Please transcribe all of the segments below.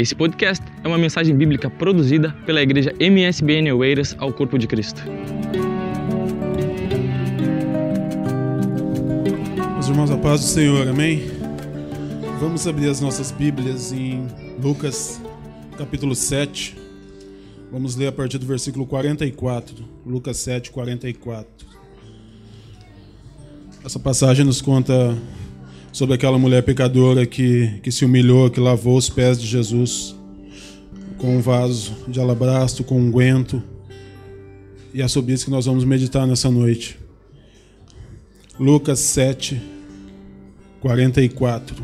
Esse podcast é uma mensagem bíblica produzida pela igreja MSBN Oeiras ao Corpo de Cristo. Meus irmãos, a paz do Senhor, amém? Vamos abrir as nossas Bíblias em Lucas, capítulo 7. Vamos ler a partir do versículo 44. Lucas 7, 44. Essa passagem nos conta sobre aquela mulher pecadora que, que se humilhou, que lavou os pés de Jesus com um vaso de alabastro, com um guento. E é sobre isso que nós vamos meditar nessa noite. Lucas 7, 44.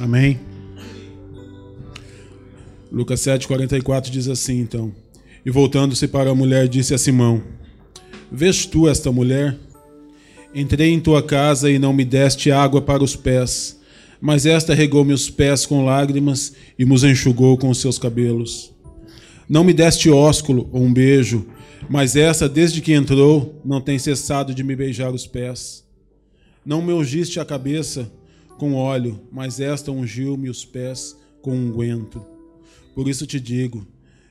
Amém? Lucas 7, 44 diz assim, então. E voltando-se para a mulher, disse a Simão: Vês tu esta mulher? Entrei em tua casa e não me deste água para os pés, mas esta regou-me os pés com lágrimas e nos enxugou com os seus cabelos. Não me deste ósculo ou um beijo, mas esta, desde que entrou, não tem cessado de me beijar os pés. Não me ungiste a cabeça com óleo, mas esta ungiu-me os pés com unguento. Por isso te digo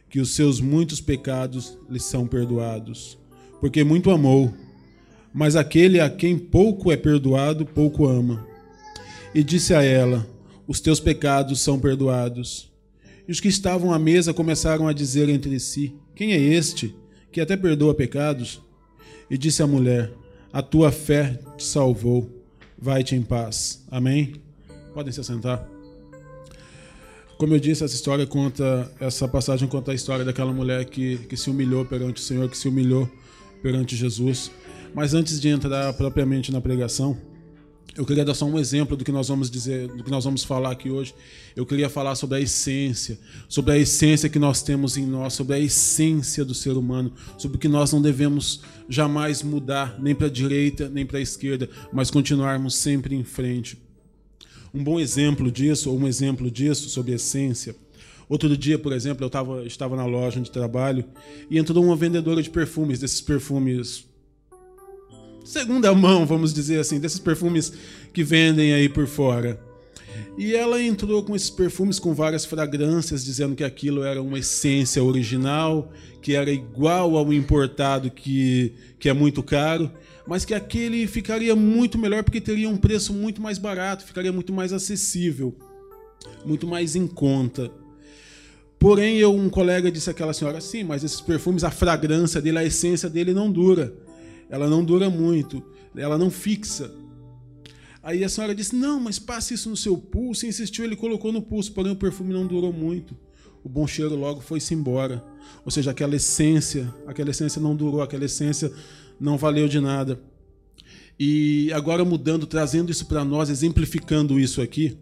que os seus muitos pecados lhe são perdoados, porque muito amou mas aquele a quem pouco é perdoado, pouco ama. E disse a ela: Os teus pecados são perdoados. E os que estavam à mesa começaram a dizer entre si: Quem é este que até perdoa pecados? E disse a mulher: A tua fé te salvou. Vai-te em paz. Amém? Podem se assentar. Como eu disse, essa história conta, essa passagem conta a história daquela mulher que, que se humilhou perante o Senhor, que se humilhou perante Jesus. Mas antes de entrar propriamente na pregação, eu queria dar só um exemplo do que nós vamos dizer, do que nós vamos falar aqui hoje. Eu queria falar sobre a essência, sobre a essência que nós temos em nós, sobre a essência do ser humano, sobre o que nós não devemos jamais mudar, nem para a direita, nem para a esquerda, mas continuarmos sempre em frente. Um bom exemplo disso, ou um exemplo disso sobre essência. Outro dia, por exemplo, eu tava, estava na loja onde trabalho e entrou uma vendedora de perfumes, desses perfumes segunda mão, vamos dizer assim, desses perfumes que vendem aí por fora. E ela entrou com esses perfumes com várias fragrâncias, dizendo que aquilo era uma essência original, que era igual ao importado, que, que é muito caro, mas que aquele ficaria muito melhor porque teria um preço muito mais barato, ficaria muito mais acessível, muito mais em conta. Porém, eu, um colega disse àquela senhora, sim, mas esses perfumes, a fragrância dele, a essência dele não dura ela não dura muito, ela não fixa. Aí a senhora disse: Não, mas passe isso no seu pulso. E insistiu, ele colocou no pulso, porém o perfume não durou muito. O bom cheiro logo foi-se embora. Ou seja, aquela essência, aquela essência não durou, aquela essência não valeu de nada. E agora mudando, trazendo isso para nós, exemplificando isso aqui,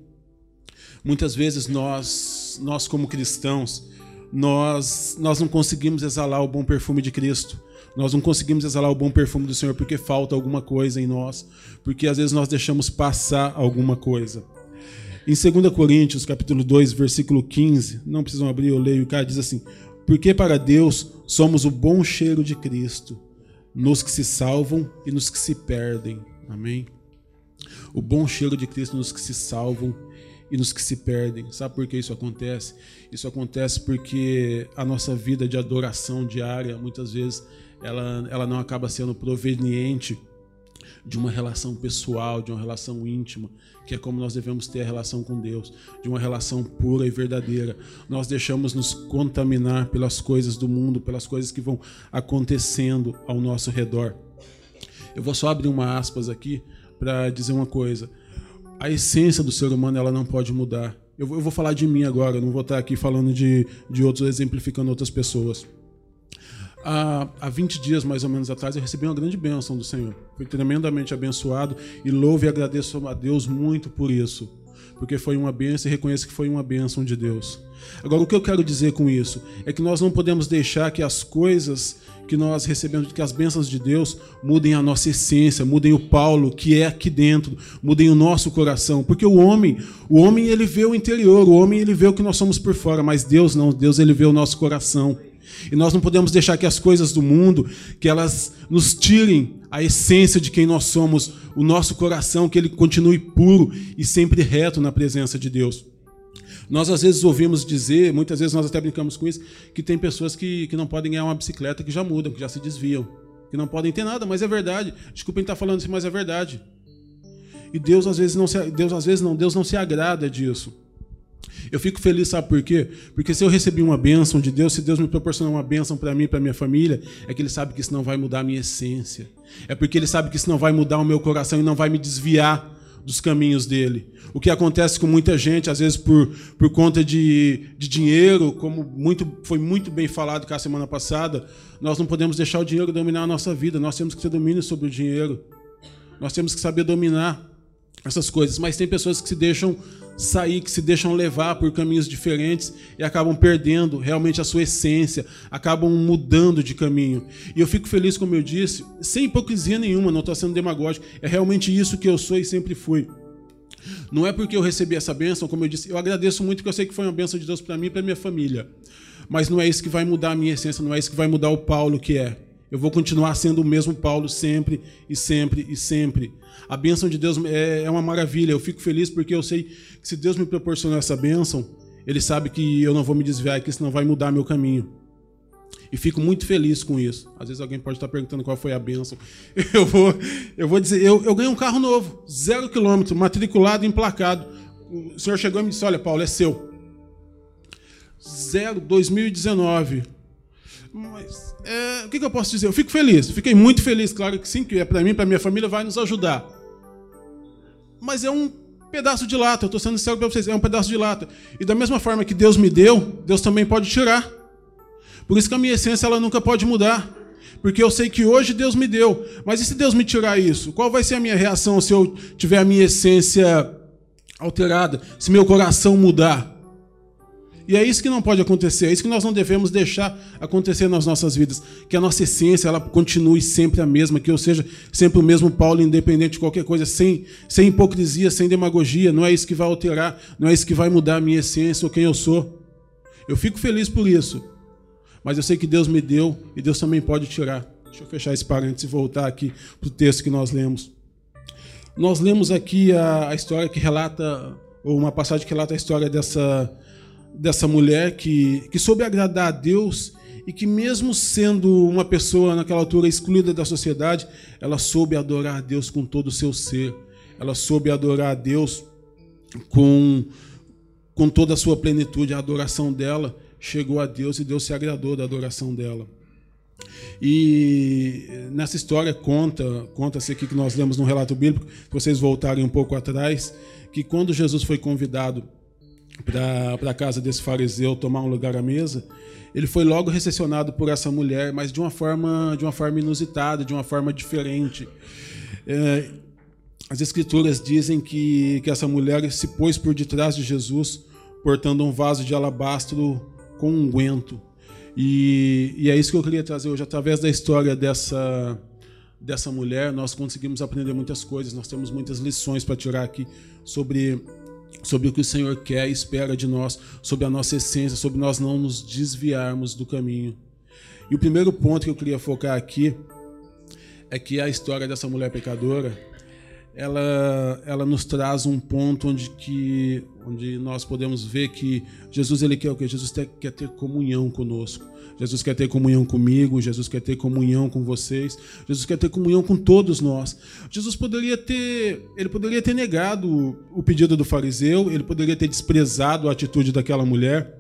muitas vezes nós, nós como cristãos, nós, nós não conseguimos exalar o bom perfume de Cristo. Nós não conseguimos exalar o bom perfume do Senhor porque falta alguma coisa em nós, porque às vezes nós deixamos passar alguma coisa. Em 2 Coríntios, capítulo 2, versículo 15, não precisam abrir, eu leio, o cara diz assim: Porque para Deus somos o bom cheiro de Cristo, nos que se salvam e nos que se perdem. Amém? O bom cheiro de Cristo nos que se salvam e nos que se perdem. Sabe por que isso acontece? Isso acontece porque a nossa vida de adoração diária, muitas vezes, ela, ela não acaba sendo proveniente de uma relação pessoal, de uma relação íntima, que é como nós devemos ter a relação com Deus, de uma relação pura e verdadeira. Nós deixamos nos contaminar pelas coisas do mundo, pelas coisas que vão acontecendo ao nosso redor. Eu vou só abrir uma aspas aqui para dizer uma coisa. A essência do ser humano ela não pode mudar. Eu vou, falar de mim agora, não vou estar aqui falando de, de outros, exemplificando outras pessoas. Há, há 20 dias, mais ou menos atrás, eu recebi uma grande bênção do Senhor. Fui tremendamente abençoado e louvo e agradeço a Deus muito por isso. Porque foi uma bênção e reconheço que foi uma bênção de Deus. Agora, o que eu quero dizer com isso é que nós não podemos deixar que as coisas que nós recebemos, que as bênçãos de Deus mudem a nossa essência, mudem o Paulo que é aqui dentro, mudem o nosso coração, porque o homem, o homem ele vê o interior, o homem ele vê o que nós somos por fora, mas Deus não, Deus ele vê o nosso coração. E nós não podemos deixar que as coisas do mundo, que elas nos tirem a essência de quem nós somos, o nosso coração, que ele continue puro e sempre reto na presença de Deus. Nós às vezes ouvimos dizer, muitas vezes nós até brincamos com isso, que tem pessoas que, que não podem ganhar uma bicicleta que já mudam, que já se desviam, que não podem ter nada, mas é verdade. Desculpem estar falando isso, mas é verdade. E Deus às vezes não se, Deus às vezes não, Deus não se agrada disso. Eu fico feliz, sabe por quê? Porque se eu recebi uma bênção de Deus, se Deus me proporcionar uma bênção para mim e para minha família, é que Ele sabe que isso não vai mudar a minha essência. É porque Ele sabe que isso não vai mudar o meu coração e não vai me desviar dos caminhos dele. O que acontece com muita gente, às vezes por, por conta de, de dinheiro, como muito, foi muito bem falado cá semana passada, nós não podemos deixar o dinheiro dominar a nossa vida, nós temos que ter domínio sobre o dinheiro. Nós temos que saber dominar essas coisas, mas tem pessoas que se deixam sair, que se deixam levar por caminhos diferentes e acabam perdendo realmente a sua essência, acabam mudando de caminho. E eu fico feliz, como eu disse, sem hipocrisia nenhuma, não estou sendo demagógico, é realmente isso que eu sou e sempre fui. Não é porque eu recebi essa bênção, como eu disse, eu agradeço muito porque eu sei que foi uma bênção de Deus para mim e para minha família. Mas não é isso que vai mudar a minha essência, não é isso que vai mudar o Paulo que é. Eu vou continuar sendo o mesmo Paulo sempre e sempre e sempre. A bênção de Deus é, é uma maravilha. Eu fico feliz porque eu sei que se Deus me proporcionar essa bênção, Ele sabe que eu não vou me desviar e que isso não vai mudar meu caminho. E fico muito feliz com isso. Às vezes alguém pode estar perguntando qual foi a bênção. Eu vou, eu vou dizer, eu, eu ganhei um carro novo, zero quilômetro, matriculado, emplacado. O senhor chegou e me disse, olha, Paulo, é seu. Zero, 2019. Mas é, o que, que, eu posso dizer? Eu fico feliz, fiquei muito feliz, claro que sim, que é para mim, para minha família, vai nos ajudar. Mas é um pedaço de lata, eu estou sendo sincero para vocês, é um pedaço de lata. E da mesma forma que Deus me deu, Deus também pode tirar. Por isso que a minha essência ela nunca pode mudar. Porque eu sei que hoje Deus me deu. Mas e se Deus me tirar isso? Qual vai ser a minha reação se eu tiver a minha essência alterada? Se meu coração mudar? E é isso que não pode acontecer, é isso que nós não devemos deixar acontecer nas nossas vidas, que a nossa essência ela continue sempre a mesma, que eu seja sempre o mesmo Paulo, independente de qualquer coisa, sem, sem hipocrisia, sem demagogia, não é isso que vai alterar, não é isso que vai mudar a minha essência ou quem eu sou. Eu fico feliz por isso, mas eu sei que Deus me deu e Deus também pode tirar. Deixa eu fechar esse parênteses e voltar aqui para o texto que nós lemos. Nós lemos aqui a, a história que relata, ou uma passagem que relata a história dessa dessa mulher que, que soube agradar a Deus e que, mesmo sendo uma pessoa naquela altura excluída da sociedade, ela soube adorar a Deus com todo o seu ser. Ela soube adorar a Deus com, com toda a sua plenitude. A adoração dela chegou a Deus e Deus se agradou da adoração dela. E nessa história conta, conta-se aqui que nós lemos no relato bíblico, se vocês voltarem um pouco atrás, que quando Jesus foi convidado para a casa desse fariseu tomar um lugar à mesa, ele foi logo recepcionado por essa mulher, mas de uma forma, de uma forma inusitada, de uma forma diferente. É, as escrituras dizem que, que essa mulher se pôs por detrás de Jesus, portando um vaso de alabastro com um unguento. E, e é isso que eu queria trazer hoje. Através da história dessa, dessa mulher, nós conseguimos aprender muitas coisas, nós temos muitas lições para tirar aqui sobre sobre o que o Senhor quer e espera de nós, sobre a nossa essência, sobre nós não nos desviarmos do caminho. E o primeiro ponto que eu queria focar aqui é que a história dessa mulher pecadora, ela, ela nos traz um ponto onde, que, onde nós podemos ver que Jesus ele quer o quê? Jesus quer ter comunhão conosco. Jesus quer ter comunhão comigo, Jesus quer ter comunhão com vocês, Jesus quer ter comunhão com todos nós. Jesus poderia ter, ele poderia ter negado o pedido do fariseu, ele poderia ter desprezado a atitude daquela mulher.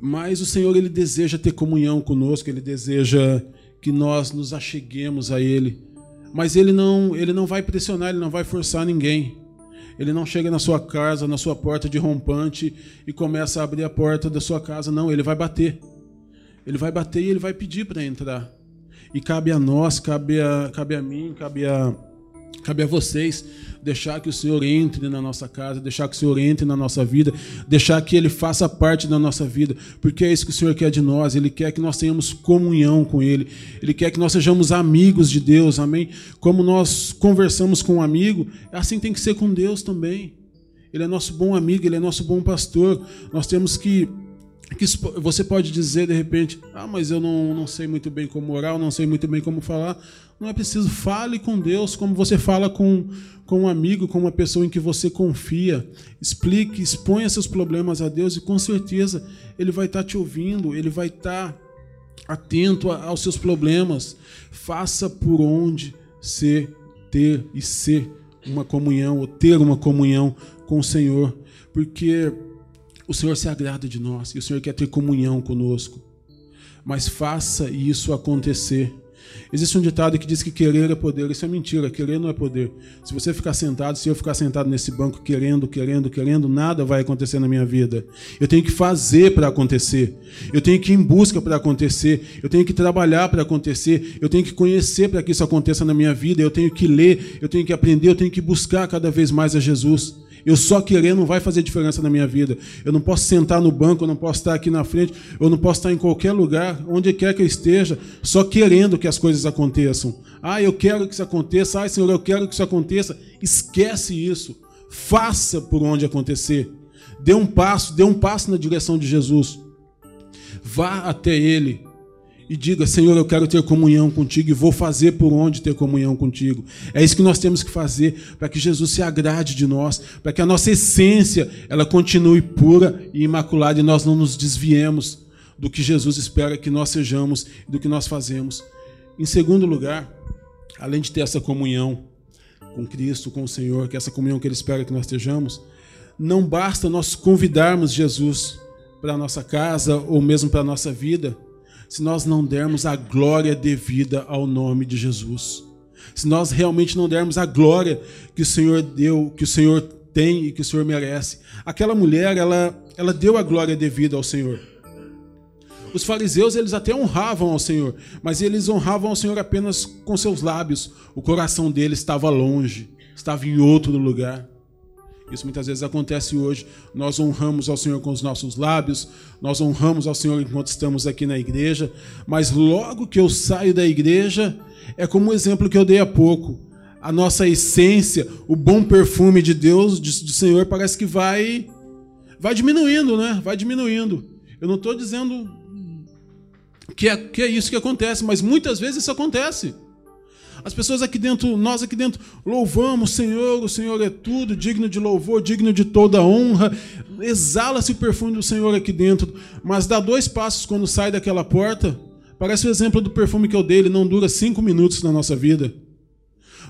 Mas o Senhor ele deseja ter comunhão conosco, ele deseja que nós nos acheguemos a ele. Mas ele não, ele não vai pressionar, ele não vai forçar ninguém. Ele não chega na sua casa, na sua porta de rompante e começa a abrir a porta da sua casa, não, ele vai bater. Ele vai bater e ele vai pedir para entrar. E cabe a nós, cabe a, cabe a mim, cabe a, cabe a vocês deixar que o Senhor entre na nossa casa, deixar que o Senhor entre na nossa vida, deixar que Ele faça parte da nossa vida, porque é isso que o Senhor quer de nós. Ele quer que nós tenhamos comunhão com Ele, Ele quer que nós sejamos amigos de Deus, amém? Como nós conversamos com um amigo, assim tem que ser com Deus também. Ele é nosso bom amigo, Ele é nosso bom pastor. Nós temos que que você pode dizer de repente, ah, mas eu não, não sei muito bem como orar, eu não sei muito bem como falar. Não é preciso, fale com Deus como você fala com, com um amigo, com uma pessoa em que você confia. Explique, exponha seus problemas a Deus e com certeza Ele vai estar te ouvindo, Ele vai estar atento aos seus problemas. Faça por onde ser, ter e ser uma comunhão, ou ter uma comunhão com o Senhor, porque o Senhor se agrada de nós e o Senhor quer ter comunhão conosco. Mas faça isso acontecer. Existe um ditado que diz que querer é poder. Isso é mentira, querer não é poder. Se você ficar sentado, se eu ficar sentado nesse banco querendo, querendo, querendo, nada vai acontecer na minha vida. Eu tenho que fazer para acontecer. Eu tenho que ir em busca para acontecer. Eu tenho que trabalhar para acontecer. Eu tenho que conhecer para que isso aconteça na minha vida. Eu tenho que ler, eu tenho que aprender, eu tenho que buscar cada vez mais a Jesus. Eu só querer não vai fazer diferença na minha vida. Eu não posso sentar no banco, eu não posso estar aqui na frente, eu não posso estar em qualquer lugar, onde quer que eu esteja, só querendo que as coisas aconteçam. Ah, eu quero que isso aconteça. Ah, Senhor, eu quero que isso aconteça. Esquece isso. Faça por onde acontecer. Dê um passo, dê um passo na direção de Jesus. Vá até Ele e diga: Senhor, eu quero ter comunhão contigo e vou fazer por onde ter comunhão contigo. É isso que nós temos que fazer para que Jesus se agrade de nós, para que a nossa essência ela continue pura e imaculada e nós não nos desviemos do que Jesus espera que nós sejamos e do que nós fazemos. Em segundo lugar, além de ter essa comunhão com Cristo, com o Senhor, que é essa comunhão que Ele espera que nós estejamos, não basta nós convidarmos Jesus para a nossa casa ou mesmo para a nossa vida se nós não dermos a glória devida ao nome de Jesus. Se nós realmente não dermos a glória que o Senhor deu, que o Senhor tem e que o Senhor merece. Aquela mulher, ela, ela deu a glória devida ao Senhor. Os fariseus, eles até honravam ao Senhor, mas eles honravam ao Senhor apenas com seus lábios. O coração deles estava longe, estava em outro lugar. Isso muitas vezes acontece hoje. Nós honramos ao Senhor com os nossos lábios, nós honramos ao Senhor enquanto estamos aqui na igreja, mas logo que eu saio da igreja, é como o exemplo que eu dei há pouco. A nossa essência, o bom perfume de Deus, do Senhor, parece que vai vai diminuindo, né? Vai diminuindo. Eu não estou dizendo que é, que é isso que acontece, mas muitas vezes isso acontece. As pessoas aqui dentro, nós aqui dentro, louvamos o Senhor, o Senhor é tudo, digno de louvor, digno de toda honra. Exala-se o perfume do Senhor aqui dentro, mas dá dois passos quando sai daquela porta. Parece o exemplo do perfume que eu dei, ele não dura cinco minutos na nossa vida.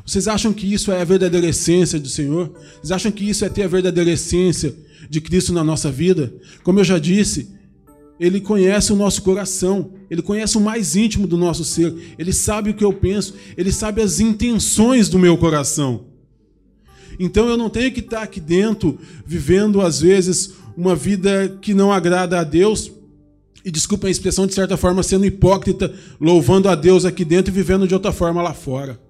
Vocês acham que isso é a verdadeira essência do Senhor? Vocês acham que isso é ter a verdadeira essência de Cristo na nossa vida? Como eu já disse, ele conhece o nosso coração, ele conhece o mais íntimo do nosso ser, ele sabe o que eu penso, ele sabe as intenções do meu coração. Então eu não tenho que estar aqui dentro vivendo às vezes uma vida que não agrada a Deus, e desculpa a expressão, de certa forma, sendo hipócrita, louvando a Deus aqui dentro e vivendo de outra forma lá fora.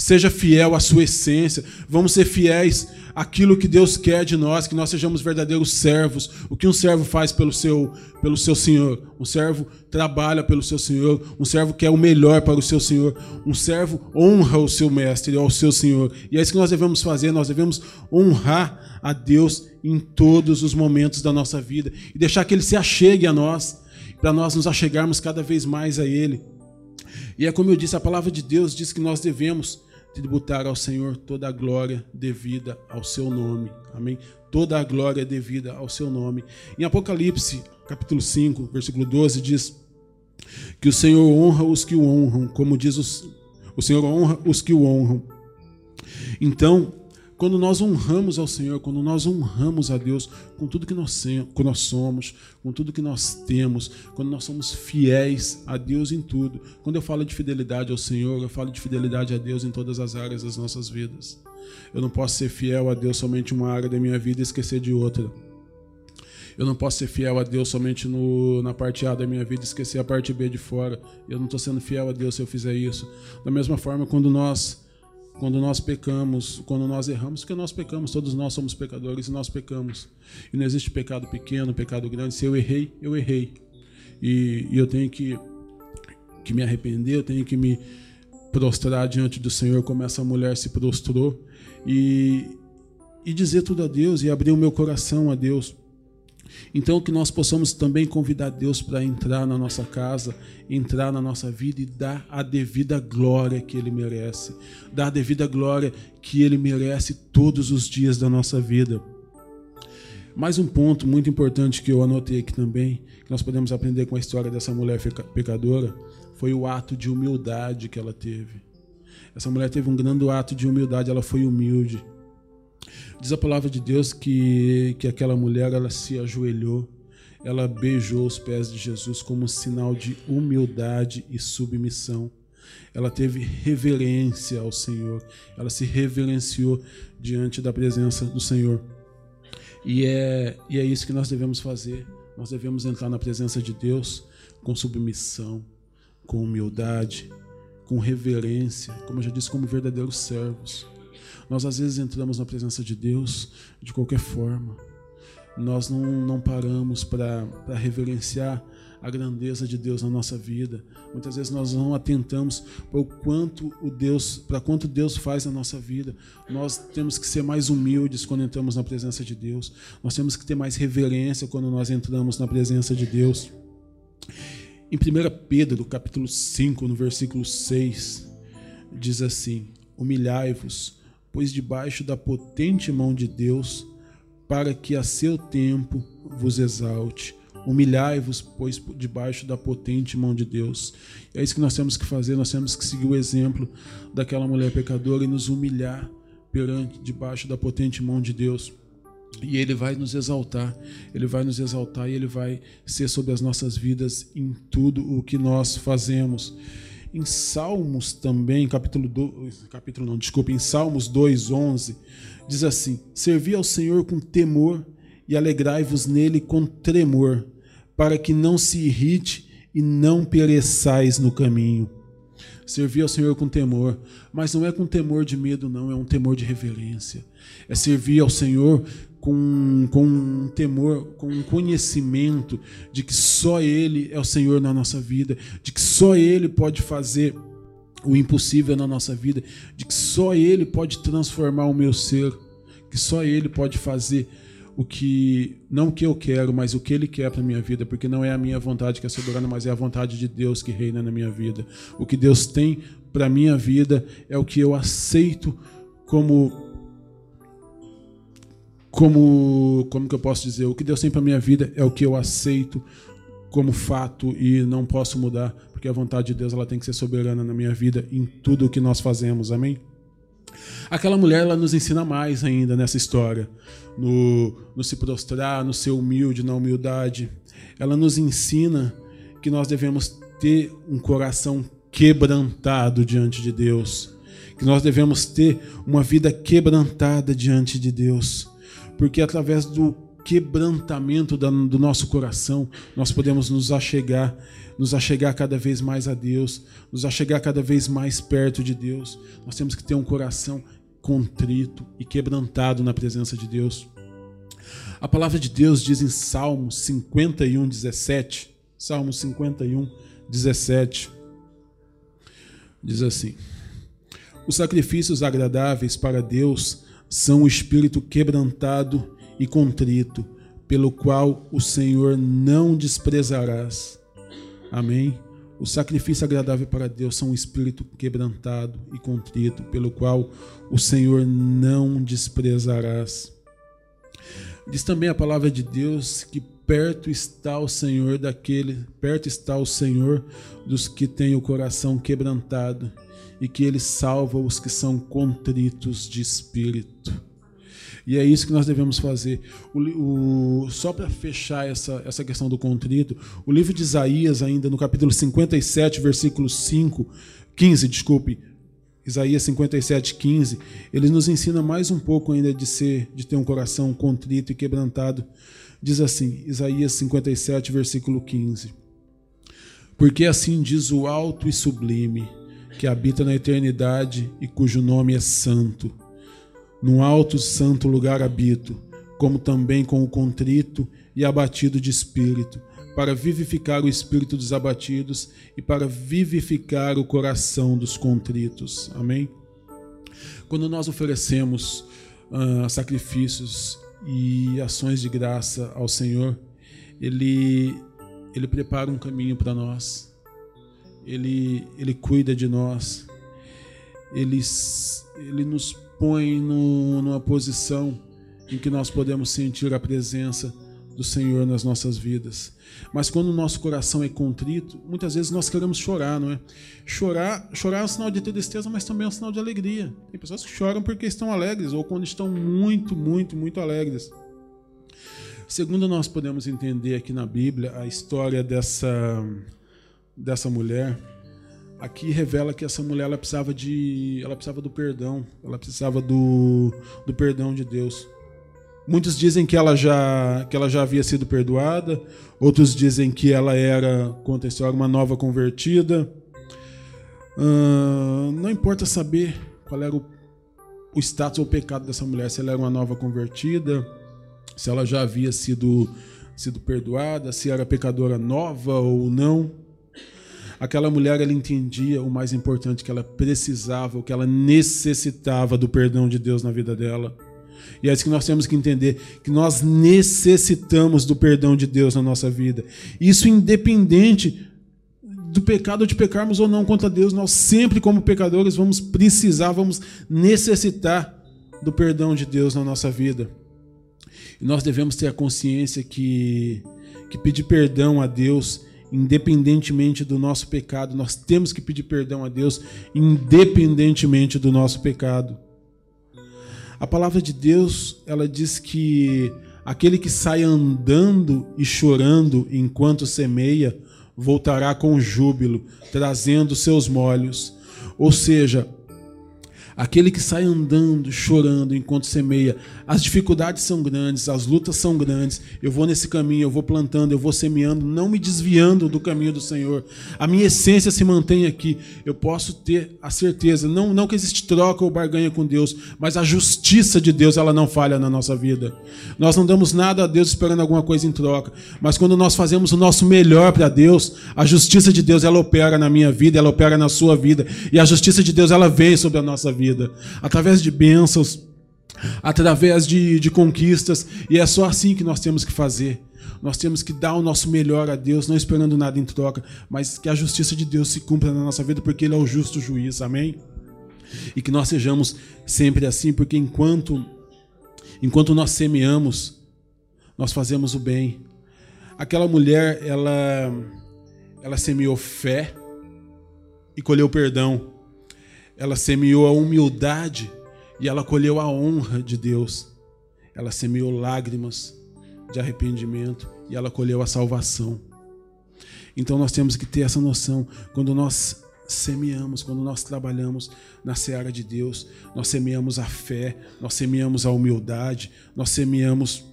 Seja fiel à sua essência. Vamos ser fiéis àquilo que Deus quer de nós, que nós sejamos verdadeiros servos. O que um servo faz pelo seu, pelo seu Senhor? Um servo trabalha pelo seu Senhor. Um servo quer o melhor para o seu Senhor. Um servo honra o seu mestre, ao seu Senhor. E é isso que nós devemos fazer. Nós devemos honrar a Deus em todos os momentos da nossa vida e deixar que Ele se achegue a nós, para nós nos achegarmos cada vez mais a Ele. E é como eu disse, a palavra de Deus diz que nós devemos tributar ao Senhor toda a glória devida ao seu nome. Amém? Toda a glória devida ao seu nome. Em Apocalipse, capítulo 5, versículo 12, diz que o Senhor honra os que o honram, como diz o Senhor honra os que o honram. Então, quando nós honramos ao Senhor, quando nós honramos a Deus com tudo que nós, somos, com tudo que nós temos, quando nós somos fiéis a Deus em tudo. Quando eu falo de fidelidade ao Senhor, eu falo de fidelidade a Deus em todas as áreas das nossas vidas. Eu não posso ser fiel a Deus somente em uma área da minha vida e esquecer de outra. Eu não posso ser fiel a Deus somente no, na parte A da minha vida e esquecer a parte B de fora. Eu não estou sendo fiel a Deus se eu fizer isso. Da mesma forma, quando nós quando nós pecamos, quando nós erramos, porque nós pecamos, todos nós somos pecadores e nós pecamos. E não existe pecado pequeno, pecado grande. Se eu errei, eu errei. E, e eu tenho que, que me arrepender, eu tenho que me prostrar diante do Senhor como essa mulher se prostrou e, e dizer tudo a Deus e abrir o meu coração a Deus. Então, que nós possamos também convidar Deus para entrar na nossa casa, entrar na nossa vida e dar a devida glória que Ele merece, dar a devida glória que Ele merece todos os dias da nossa vida. Mais um ponto muito importante que eu anotei aqui também, que nós podemos aprender com a história dessa mulher pecadora, foi o ato de humildade que ela teve. Essa mulher teve um grande ato de humildade, ela foi humilde. Diz a palavra de Deus que, que aquela mulher ela se ajoelhou, ela beijou os pés de Jesus como sinal de humildade e submissão. Ela teve reverência ao Senhor, ela se reverenciou diante da presença do Senhor. E é, e é isso que nós devemos fazer. Nós devemos entrar na presença de Deus com submissão, com humildade, com reverência, como eu já disse, como verdadeiros servos. Nós às vezes entramos na presença de Deus de qualquer forma. Nós não, não paramos para reverenciar a grandeza de Deus na nossa vida. Muitas vezes nós não atentamos para o quanto o Deus, para quanto Deus faz na nossa vida. Nós temos que ser mais humildes quando entramos na presença de Deus. Nós temos que ter mais reverência quando nós entramos na presença de Deus. Em 1 Pedro, capítulo 5, no versículo 6, diz assim: Humilhai-vos pois debaixo da potente mão de Deus, para que a seu tempo vos exalte. Humilhai-vos, pois, debaixo da potente mão de Deus. É isso que nós temos que fazer, nós temos que seguir o exemplo daquela mulher pecadora e nos humilhar perante, debaixo da potente mão de Deus. E Ele vai nos exaltar, Ele vai nos exaltar e Ele vai ser sobre as nossas vidas em tudo o que nós fazemos. Em Salmos também, capítulo 2, capítulo não, desculpa, em Salmos 2:11, diz assim: Servi ao Senhor com temor e alegrai-vos nele com tremor, para que não se irrite e não pereçais no caminho. Servir ao Senhor com temor, mas não é com temor de medo, não, é um temor de reverência. É servir ao Senhor com, com um temor, com um conhecimento de que só Ele é o Senhor na nossa vida, de que só Ele pode fazer o impossível na nossa vida, de que só Ele pode transformar o meu ser, que só Ele pode fazer o que não o que eu quero, mas o que Ele quer para minha vida, porque não é a minha vontade que é soberana, mas é a vontade de Deus que reina na minha vida. O que Deus tem para minha vida é o que eu aceito como como como que eu posso dizer? O que Deus tem para minha vida é o que eu aceito como fato e não posso mudar porque a vontade de Deus ela tem que ser soberana na minha vida em tudo o que nós fazemos amém? Aquela mulher ela nos ensina mais ainda nessa história no, no se prostrar no ser humilde na humildade. Ela nos ensina que nós devemos ter um coração quebrantado diante de Deus que nós devemos ter uma vida quebrantada diante de Deus porque através do quebrantamento do nosso coração, nós podemos nos achegar, nos achegar cada vez mais a Deus, nos achegar cada vez mais perto de Deus. Nós temos que ter um coração contrito e quebrantado na presença de Deus. A palavra de Deus diz em Salmo 51, 17, Salmo 51, 17, diz assim: Os sacrifícios agradáveis para Deus são o espírito quebrantado e contrito, pelo qual o Senhor não desprezarás. Amém. O sacrifício agradável para Deus são o espírito quebrantado e contrito, pelo qual o Senhor não desprezarás. Diz também a palavra de Deus que perto está o Senhor daquele, perto está o Senhor dos que têm o coração quebrantado e que ele salva os que são contritos de espírito. E é isso que nós devemos fazer. O, o, só para fechar essa, essa questão do contrito, o livro de Isaías, ainda no capítulo 57, versículo 5, 15, desculpe, Isaías 57, 15, ele nos ensina mais um pouco ainda de ser, de ter um coração contrito e quebrantado. Diz assim, Isaías 57, versículo 15. Porque assim diz o alto e sublime, que habita na eternidade e cujo nome é santo. Num alto santo lugar habito, como também com o contrito e abatido de espírito, para vivificar o espírito dos abatidos e para vivificar o coração dos contritos. Amém? Quando nós oferecemos uh, sacrifícios e ações de graça ao Senhor, ele, ele prepara um caminho para nós, ele, ele cuida de nós, ele, ele nos põe no, numa posição em que nós podemos sentir a presença do Senhor nas nossas vidas. Mas quando o nosso coração é contrito, muitas vezes nós queremos chorar, não é? Chorar, chorar é um sinal de tristeza, mas também é um sinal de alegria. Tem pessoas que choram porque estão alegres ou quando estão muito, muito, muito alegres. Segundo nós podemos entender aqui na Bíblia a história dessa dessa mulher, aqui revela que essa mulher ela precisava de ela precisava do perdão, ela precisava do, do perdão de Deus. Muitos dizem que ela já que ela já havia sido perdoada, outros dizem que ela era, conta a história, uma nova convertida. Uh, não importa saber qual era o, o status ou o pecado dessa mulher, se ela era uma nova convertida, se ela já havia sido sido perdoada, se era pecadora nova ou não. Aquela mulher ela entendia o mais importante que ela precisava, o que ela necessitava do perdão de Deus na vida dela. E é isso que nós temos que entender: que nós necessitamos do perdão de Deus na nossa vida. Isso independente do pecado de pecarmos ou não contra Deus, nós sempre, como pecadores, vamos precisar, vamos necessitar do perdão de Deus na nossa vida. E nós devemos ter a consciência que, que pedir perdão a Deus, independentemente do nosso pecado, nós temos que pedir perdão a Deus, independentemente do nosso pecado. A palavra de Deus, ela diz que aquele que sai andando e chorando enquanto semeia, voltará com júbilo, trazendo seus molhos. Ou seja, Aquele que sai andando, chorando enquanto semeia. As dificuldades são grandes, as lutas são grandes. Eu vou nesse caminho, eu vou plantando, eu vou semeando, não me desviando do caminho do Senhor. A minha essência se mantém aqui. Eu posso ter a certeza, não, não que existe troca ou barganha com Deus, mas a justiça de Deus, ela não falha na nossa vida. Nós não damos nada a Deus esperando alguma coisa em troca, mas quando nós fazemos o nosso melhor para Deus, a justiça de Deus, ela opera na minha vida, ela opera na sua vida, e a justiça de Deus, ela vem sobre a nossa vida vida, através de bênçãos, através de, de conquistas, e é só assim que nós temos que fazer. Nós temos que dar o nosso melhor a Deus, não esperando nada em troca, mas que a justiça de Deus se cumpra na nossa vida, porque Ele é o justo juiz, amém? E que nós sejamos sempre assim, porque enquanto, enquanto nós semeamos, nós fazemos o bem. Aquela mulher, ela, ela semeou fé e colheu perdão. Ela semeou a humildade e ela colheu a honra de Deus. Ela semeou lágrimas de arrependimento e ela colheu a salvação. Então nós temos que ter essa noção quando nós semeamos, quando nós trabalhamos na seara de Deus, nós semeamos a fé, nós semeamos a humildade, nós semeamos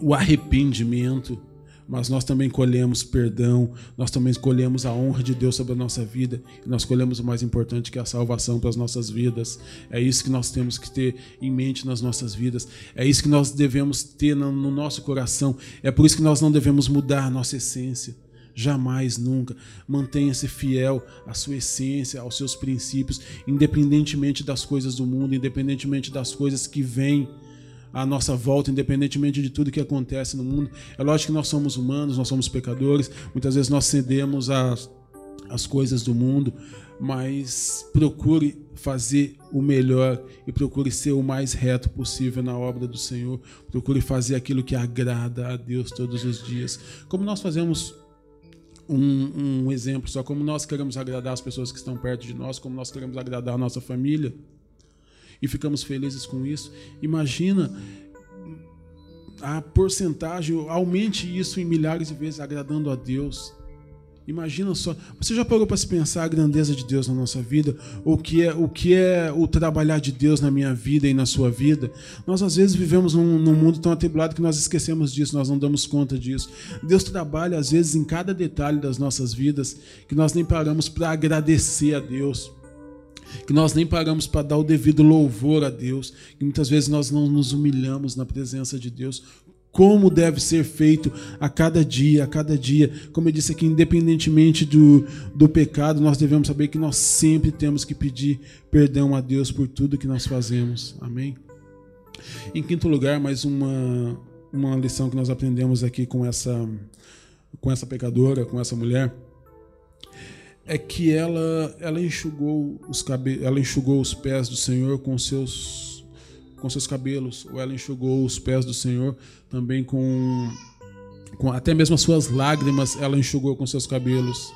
o arrependimento mas nós também colhemos perdão, nós também colhemos a honra de Deus sobre a nossa vida, e nós colhemos o mais importante que é a salvação para as nossas vidas. É isso que nós temos que ter em mente nas nossas vidas, é isso que nós devemos ter no nosso coração, é por isso que nós não devemos mudar a nossa essência. Jamais, nunca. Mantenha-se fiel à sua essência, aos seus princípios, independentemente das coisas do mundo, independentemente das coisas que vêm à nossa volta, independentemente de tudo que acontece no mundo. É lógico que nós somos humanos, nós somos pecadores, muitas vezes nós cedemos às, às coisas do mundo, mas procure fazer o melhor e procure ser o mais reto possível na obra do Senhor. Procure fazer aquilo que agrada a Deus todos os dias. Como nós fazemos um, um, exemplo só, como nós queremos agradar as pessoas que estão perto de nós, como nós queremos agradar a nossa família e ficamos felizes com isso. Imagina a porcentagem, aumente isso em milhares de vezes, agradando a Deus. Imagina só, você já parou para se pensar a grandeza de Deus na nossa vida, o que é o que é o trabalhar de Deus na minha vida e na sua vida? Nós às vezes vivemos num, num mundo tão atribulado que nós esquecemos disso, nós não damos conta disso. Deus trabalha às vezes em cada detalhe das nossas vidas que nós nem paramos para agradecer a Deus que nós nem paramos para dar o devido louvor a Deus, que muitas vezes nós não nos humilhamos na presença de Deus, como deve ser feito a cada dia, a cada dia. Como eu disse aqui, independentemente do, do pecado, nós devemos saber que nós sempre temos que pedir perdão a Deus por tudo que nós fazemos. Amém? Em quinto lugar, mais uma, uma lição que nós aprendemos aqui com essa, com essa pecadora, com essa mulher, é que ela, ela, enxugou os cabe, ela enxugou os pés do Senhor com seus, com seus cabelos, ou ela enxugou os pés do Senhor também com, com até mesmo as suas lágrimas, ela enxugou com seus cabelos.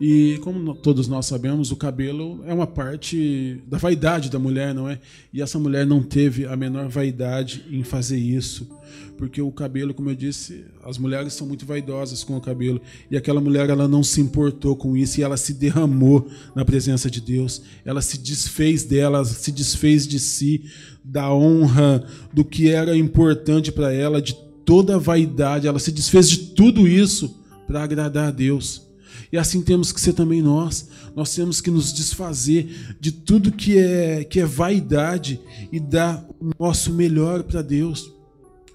E como todos nós sabemos, o cabelo é uma parte da vaidade da mulher, não é? E essa mulher não teve a menor vaidade em fazer isso, porque o cabelo, como eu disse, as mulheres são muito vaidosas com o cabelo, e aquela mulher ela não se importou com isso e ela se derramou na presença de Deus. Ela se desfez dela, se desfez de si, da honra, do que era importante para ela, de toda a vaidade, ela se desfez de tudo isso para agradar a Deus. E assim temos que ser também nós. Nós temos que nos desfazer de tudo que é, que é vaidade e dar o nosso melhor para Deus.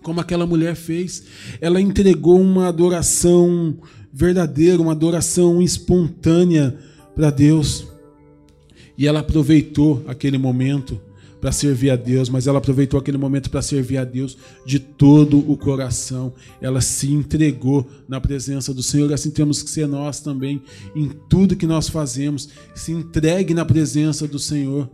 Como aquela mulher fez. Ela entregou uma adoração verdadeira, uma adoração espontânea para Deus. E ela aproveitou aquele momento para servir a Deus, mas ela aproveitou aquele momento para servir a Deus de todo o coração. Ela se entregou na presença do Senhor. Assim temos que ser nós também em tudo que nós fazemos. Se entregue na presença do Senhor.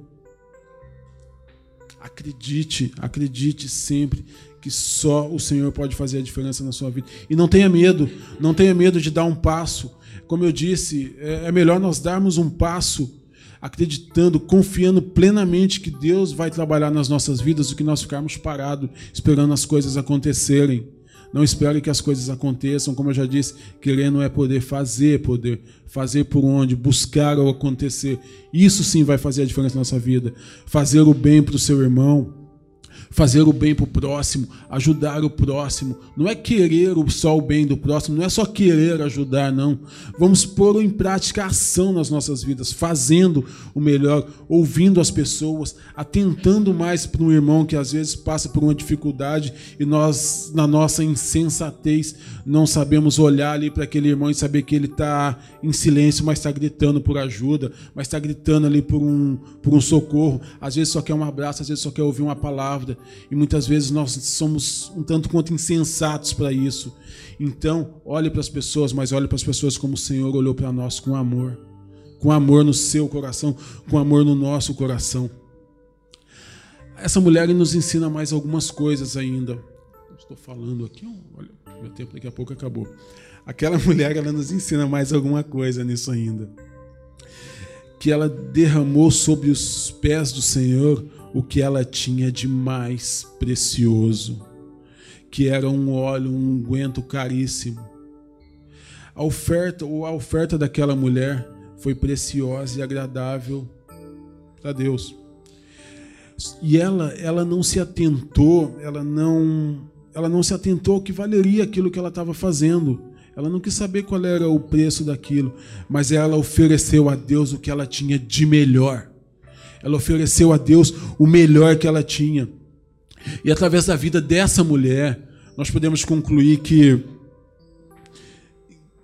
Acredite, acredite sempre que só o Senhor pode fazer a diferença na sua vida. E não tenha medo, não tenha medo de dar um passo. Como eu disse, é, é melhor nós darmos um passo acreditando, confiando plenamente que Deus vai trabalhar nas nossas vidas do que nós ficarmos parados esperando as coisas acontecerem. Não espere que as coisas aconteçam, como eu já disse, querer não é poder fazer, poder fazer por onde, buscar ou acontecer. Isso sim vai fazer a diferença na nossa vida. Fazer o bem para o seu irmão, fazer o bem para o próximo, ajudar o próximo. Não é querer só o bem do próximo, não é só querer ajudar, não. Vamos pôr em prática a ação nas nossas vidas, fazendo o melhor, ouvindo as pessoas, atentando mais para um irmão que às vezes passa por uma dificuldade e nós, na nossa insensatez, não sabemos olhar ali para aquele irmão e saber que ele está em silêncio, mas está gritando por ajuda, mas está gritando ali por um, por um socorro. Às vezes só quer um abraço, às vezes só quer ouvir uma palavra e muitas vezes nós somos um tanto quanto insensatos para isso. Então, olhe para as pessoas, mas olhe para as pessoas como o Senhor olhou para nós com amor. Com amor no seu coração, com amor no nosso coração. Essa mulher nos ensina mais algumas coisas ainda. Estou falando aqui, olha, meu tempo daqui a pouco acabou. Aquela mulher, ela nos ensina mais alguma coisa nisso ainda. Que ela derramou sobre os pés do Senhor o que ela tinha de mais precioso, que era um óleo, um unguento caríssimo. A oferta ou a oferta daquela mulher foi preciosa e agradável para Deus. E ela, ela não se atentou, ela não, ela não se atentou que valeria aquilo que ela estava fazendo. Ela não quis saber qual era o preço daquilo, mas ela ofereceu a Deus o que ela tinha de melhor. Ela ofereceu a Deus o melhor que ela tinha. E através da vida dessa mulher, nós podemos concluir que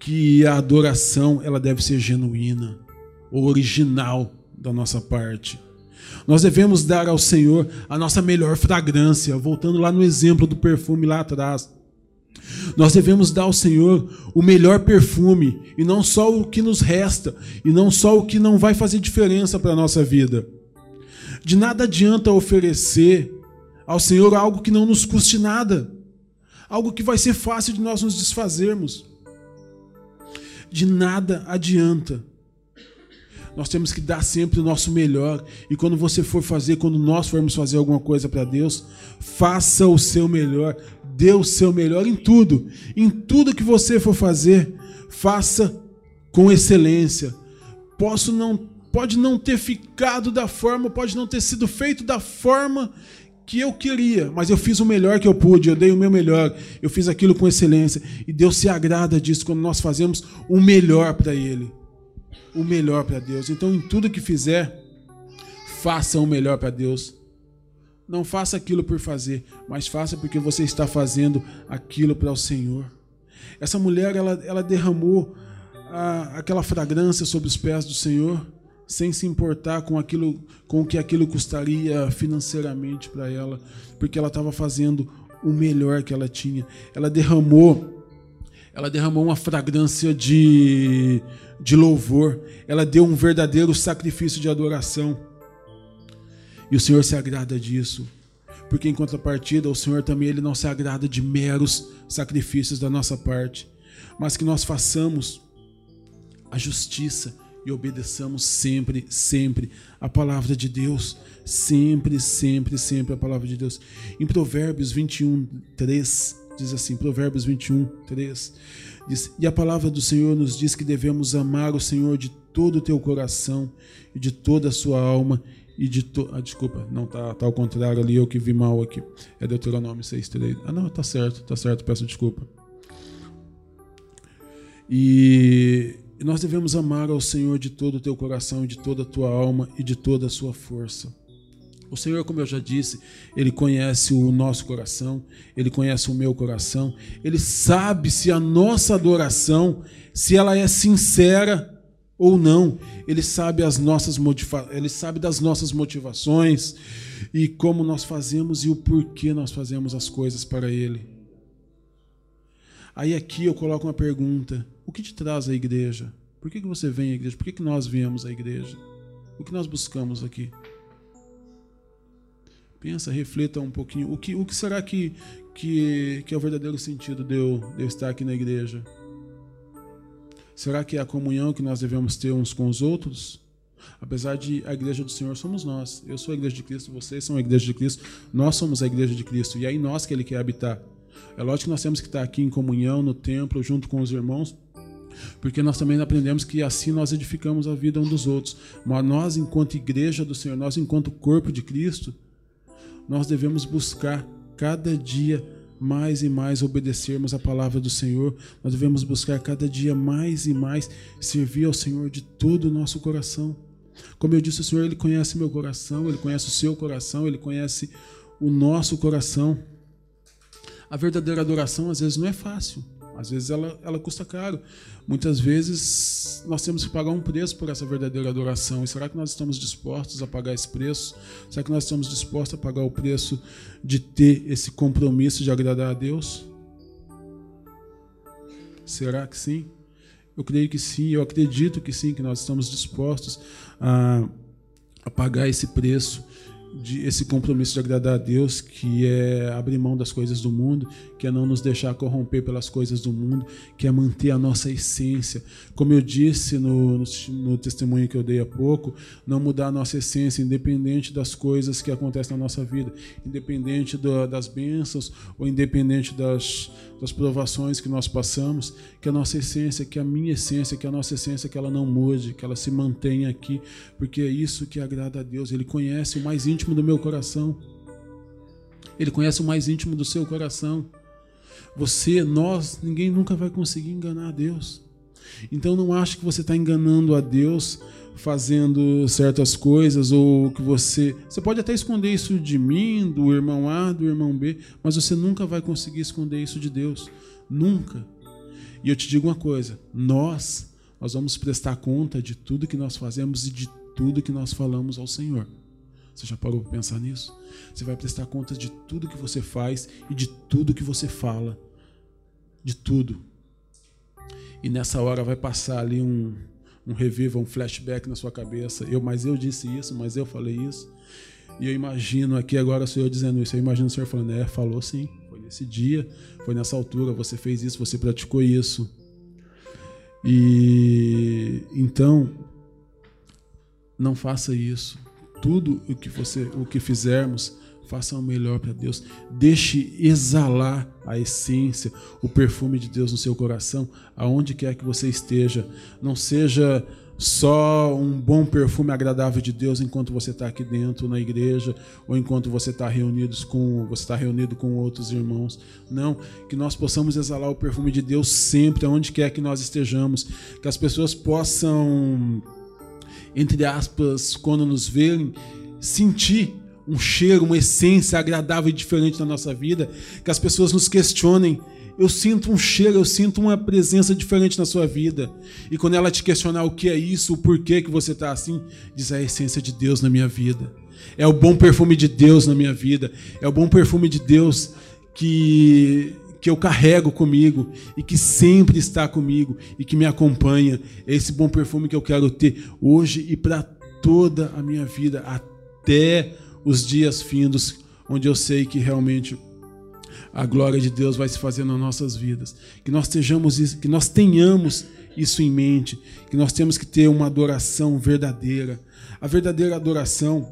que a adoração ela deve ser genuína, original da nossa parte. Nós devemos dar ao Senhor a nossa melhor fragrância, voltando lá no exemplo do perfume lá atrás. Nós devemos dar ao Senhor o melhor perfume, e não só o que nos resta, e não só o que não vai fazer diferença para a nossa vida. De nada adianta oferecer ao Senhor algo que não nos custe nada, algo que vai ser fácil de nós nos desfazermos. De nada adianta. Nós temos que dar sempre o nosso melhor. E quando você for fazer, quando nós formos fazer alguma coisa para Deus, faça o seu melhor. Dê o seu melhor em tudo. Em tudo que você for fazer, faça com excelência. Posso não pode não ter ficado da forma, pode não ter sido feito da forma que eu queria, mas eu fiz o melhor que eu pude, eu dei o meu melhor, eu fiz aquilo com excelência. E Deus se agrada disso quando nós fazemos o melhor para Ele. O melhor para Deus. Então, em tudo que fizer, faça o melhor para Deus. Não faça aquilo por fazer, mas faça porque você está fazendo aquilo para o Senhor. Essa mulher, ela, ela derramou a, aquela fragrância sobre os pés do Senhor sem se importar com aquilo, com o que aquilo custaria financeiramente para ela, porque ela estava fazendo o melhor que ela tinha. Ela derramou ela derramou uma fragrância de, de louvor, ela deu um verdadeiro sacrifício de adoração. E o Senhor se agrada disso, porque em contrapartida, o Senhor também ele não se agrada de meros sacrifícios da nossa parte, mas que nós façamos a justiça e obedeçamos sempre, sempre a palavra de Deus. Sempre, sempre, sempre a palavra de Deus. Em Provérbios 21, 3, Diz assim, Provérbios 21, 3. Diz, e a palavra do Senhor nos diz que devemos amar o Senhor de todo o teu coração e de toda a sua alma e de to... Ah, desculpa, não tá, tá ao contrário ali, eu que vi mal aqui. É Deuteronômio 6, 3. Ah, não, tá certo, tá certo, peço desculpa. E nós devemos amar ao Senhor de todo o teu coração e de toda a tua alma e de toda a sua força. O Senhor, como eu já disse, Ele conhece o nosso coração, Ele conhece o meu coração, Ele sabe se a nossa adoração, se ela é sincera ou não. Ele sabe as nossas Ele sabe das nossas motivações e como nós fazemos e o porquê nós fazemos as coisas para Ele. Aí aqui eu coloco uma pergunta: o que te traz à igreja? Por que, que você vem à igreja? Por que, que nós viemos à igreja? O que nós buscamos aqui? Pensa, reflita um pouquinho. O que, o que será que, que, que é o verdadeiro sentido de eu, de eu estar aqui na igreja? Será que é a comunhão que nós devemos ter uns com os outros? Apesar de a igreja do Senhor somos nós. Eu sou a igreja de Cristo, vocês são a igreja de Cristo, nós somos a igreja de Cristo. E é em nós que Ele quer habitar. É lógico que nós temos que estar aqui em comunhão, no templo, junto com os irmãos, porque nós também aprendemos que assim nós edificamos a vida um dos outros. Mas nós, enquanto igreja do Senhor, nós, enquanto corpo de Cristo, nós devemos buscar cada dia mais e mais obedecermos a palavra do Senhor. Nós devemos buscar cada dia mais e mais servir ao Senhor de todo o nosso coração. Como eu disse, o Senhor ele conhece meu coração, ele conhece o seu coração, ele conhece o nosso coração. A verdadeira adoração às vezes não é fácil. Às vezes ela, ela custa caro. Muitas vezes nós temos que pagar um preço por essa verdadeira adoração. E será que nós estamos dispostos a pagar esse preço? Será que nós estamos dispostos a pagar o preço de ter esse compromisso de agradar a Deus? Será que sim? Eu creio que sim, eu acredito que sim, que nós estamos dispostos a, a pagar esse preço de esse compromisso de agradar a Deus, que é abrir mão das coisas do mundo, que é não nos deixar corromper pelas coisas do mundo, que é manter a nossa essência. Como eu disse no, no, no testemunho que eu dei há pouco, não mudar a nossa essência, independente das coisas que acontecem na nossa vida, independente das bênçãos ou independente das, das provações que nós passamos, que a nossa essência, que a minha essência, que a nossa essência, que ela não mude, que ela se mantenha aqui, porque é isso que agrada a Deus. Ele conhece o mais íntimo do meu coração. Ele conhece o mais íntimo do seu coração. Você, nós, ninguém nunca vai conseguir enganar a Deus. Então não ache que você está enganando a Deus fazendo certas coisas ou que você. Você pode até esconder isso de mim, do irmão A, do irmão B, mas você nunca vai conseguir esconder isso de Deus. Nunca. E eu te digo uma coisa: nós, nós vamos prestar conta de tudo que nós fazemos e de tudo que nós falamos ao Senhor. Você já parou para pensar nisso? Você vai prestar conta de tudo que você faz e de tudo que você fala. De tudo. E nessa hora vai passar ali um, um reviva, um flashback na sua cabeça. Eu, mas eu disse isso, mas eu falei isso. E eu imagino aqui agora o Senhor dizendo isso. Eu imagino o Senhor falando, é, falou sim. Foi nesse dia, foi nessa altura, você fez isso, você praticou isso. E então, não faça isso tudo o que você, o que fizermos, faça o melhor para Deus. Deixe exalar a essência, o perfume de Deus no seu coração, aonde quer que você esteja. Não seja só um bom perfume agradável de Deus enquanto você está aqui dentro na igreja ou enquanto você está reunidos com você está reunido com outros irmãos. Não, que nós possamos exalar o perfume de Deus sempre, aonde quer que nós estejamos, que as pessoas possam entre aspas, quando nos verem, sentir um cheiro, uma essência agradável e diferente na nossa vida, que as pessoas nos questionem. Eu sinto um cheiro, eu sinto uma presença diferente na sua vida. E quando ela te questionar o que é isso, o porquê que você está assim, diz a essência de Deus na minha vida. É o bom perfume de Deus na minha vida. É o bom perfume de Deus que que eu carrego comigo e que sempre está comigo e que me acompanha. É esse bom perfume que eu quero ter hoje e para toda a minha vida, até os dias findos, onde eu sei que realmente a glória de Deus vai se fazer nas nossas vidas. Que nós estejamos isso, que nós tenhamos isso em mente, que nós temos que ter uma adoração verdadeira. A verdadeira adoração,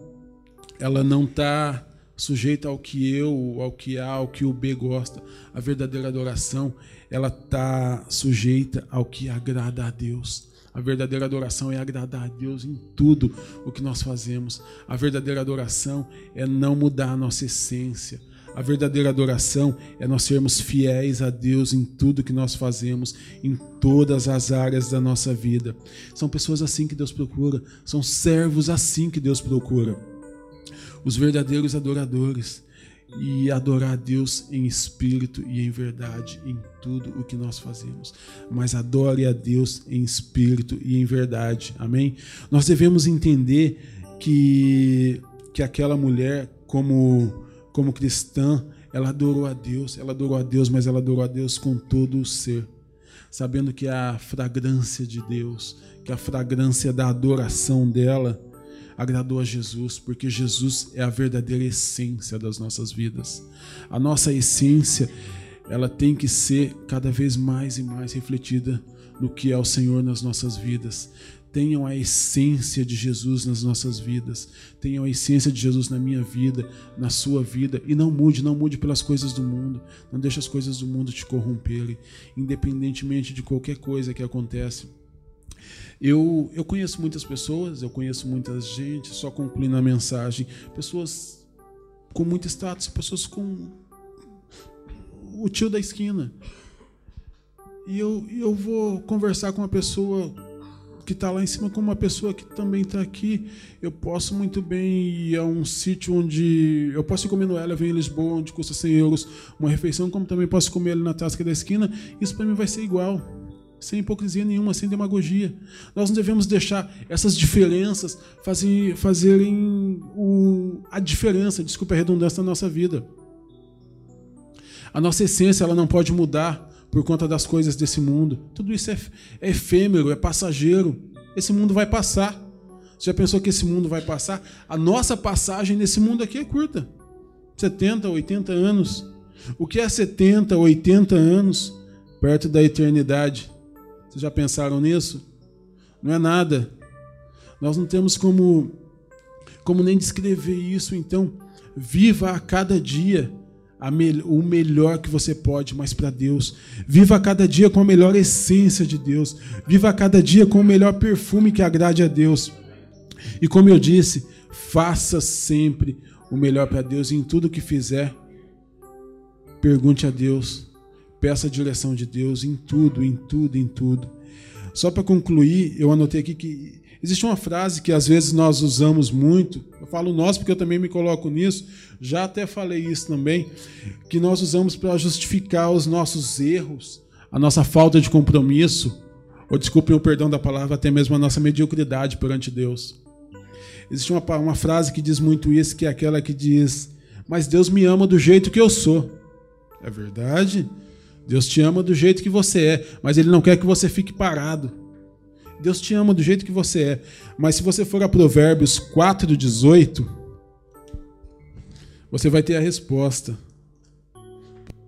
ela não está sujeita ao que eu, ao que A, ao que o B gosta. A verdadeira adoração, ela está sujeita ao que agrada a Deus. A verdadeira adoração é agradar a Deus em tudo o que nós fazemos. A verdadeira adoração é não mudar a nossa essência. A verdadeira adoração é nós sermos fiéis a Deus em tudo que nós fazemos, em todas as áreas da nossa vida. São pessoas assim que Deus procura, são servos assim que Deus procura. Os verdadeiros adoradores e adorar a Deus em espírito e em verdade em tudo o que nós fazemos. Mas adore a Deus em espírito e em verdade. Amém? Nós devemos entender que que aquela mulher como como cristã, ela adorou a Deus, ela adorou a Deus, mas ela adorou a Deus com todo o ser, sabendo que a fragrância de Deus, que a fragrância da adoração dela agradou a Jesus, porque Jesus é a verdadeira essência das nossas vidas. A nossa essência, ela tem que ser cada vez mais e mais refletida no que é o Senhor nas nossas vidas. Tenham a essência de Jesus nas nossas vidas. Tenham a essência de Jesus na minha vida, na sua vida. E não mude, não mude pelas coisas do mundo. Não deixe as coisas do mundo te corromperem, independentemente de qualquer coisa que acontece eu, eu conheço muitas pessoas, eu conheço muita gente, só concluindo a mensagem, pessoas com muito status, pessoas com o tio da esquina. E eu, eu vou conversar com uma pessoa que está lá em cima com uma pessoa que também está aqui. Eu posso muito bem ir a um sítio onde. Eu posso comer no Ela, vem em Lisboa, onde custa 100 euros uma refeição, como também posso comer ali na tasca da esquina. Isso para mim vai ser igual sem hipocrisia nenhuma, sem demagogia. Nós não devemos deixar essas diferenças fazer, fazerem o, a diferença, desculpa a redundância, na nossa vida. A nossa essência ela não pode mudar por conta das coisas desse mundo. Tudo isso é, é efêmero, é passageiro. Esse mundo vai passar. Você já pensou que esse mundo vai passar? A nossa passagem nesse mundo aqui é curta. 70, 80 anos. O que é 70, 80 anos perto da eternidade? Vocês já pensaram nisso? Não é nada. Nós não temos como, como nem descrever isso. Então, viva a cada dia me, o melhor que você pode, mas para Deus. Viva a cada dia com a melhor essência de Deus. Viva a cada dia com o melhor perfume que agrade a Deus. E como eu disse, faça sempre o melhor para Deus em tudo que fizer. Pergunte a Deus Peça a direção de Deus em tudo, em tudo, em tudo. Só para concluir, eu anotei aqui que existe uma frase que às vezes nós usamos muito. Eu falo nós porque eu também me coloco nisso. Já até falei isso também, que nós usamos para justificar os nossos erros, a nossa falta de compromisso, ou desculpem o perdão da palavra, até mesmo a nossa mediocridade perante Deus. Existe uma, uma frase que diz muito isso, que é aquela que diz: Mas Deus me ama do jeito que eu sou. É verdade? Deus te ama do jeito que você é, mas Ele não quer que você fique parado. Deus te ama do jeito que você é. Mas se você for a Provérbios 4,18, você vai ter a resposta.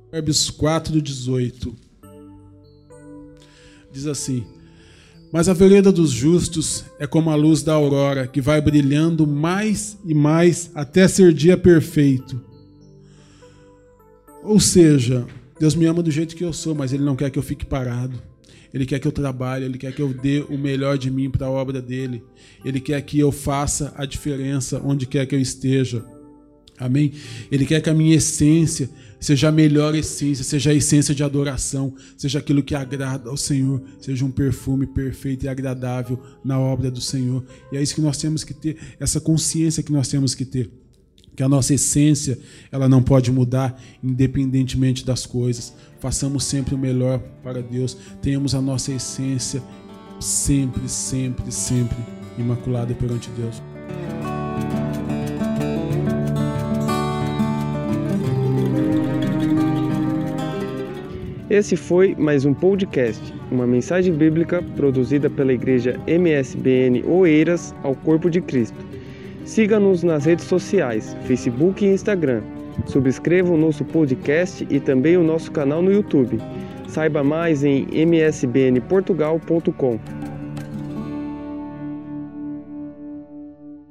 Provérbios 4,18 diz assim: Mas a vereda dos justos é como a luz da aurora, que vai brilhando mais e mais até ser dia perfeito. Ou seja, Deus me ama do jeito que eu sou, mas Ele não quer que eu fique parado. Ele quer que eu trabalhe, Ele quer que eu dê o melhor de mim para a obra dele. Ele quer que eu faça a diferença onde quer que eu esteja. Amém? Ele quer que a minha essência seja a melhor essência, seja a essência de adoração, seja aquilo que agrada ao Senhor, seja um perfume perfeito e agradável na obra do Senhor. E é isso que nós temos que ter, essa consciência que nós temos que ter que a nossa essência ela não pode mudar independentemente das coisas. Façamos sempre o melhor para Deus. Tenhamos a nossa essência sempre, sempre, sempre imaculada perante Deus. Esse foi mais um podcast, uma mensagem bíblica produzida pela igreja MSBN Oeiras ao Corpo de Cristo. Siga-nos nas redes sociais, Facebook e Instagram. Subscreva o nosso podcast e também o nosso canal no YouTube. Saiba mais em msbnportugal.com.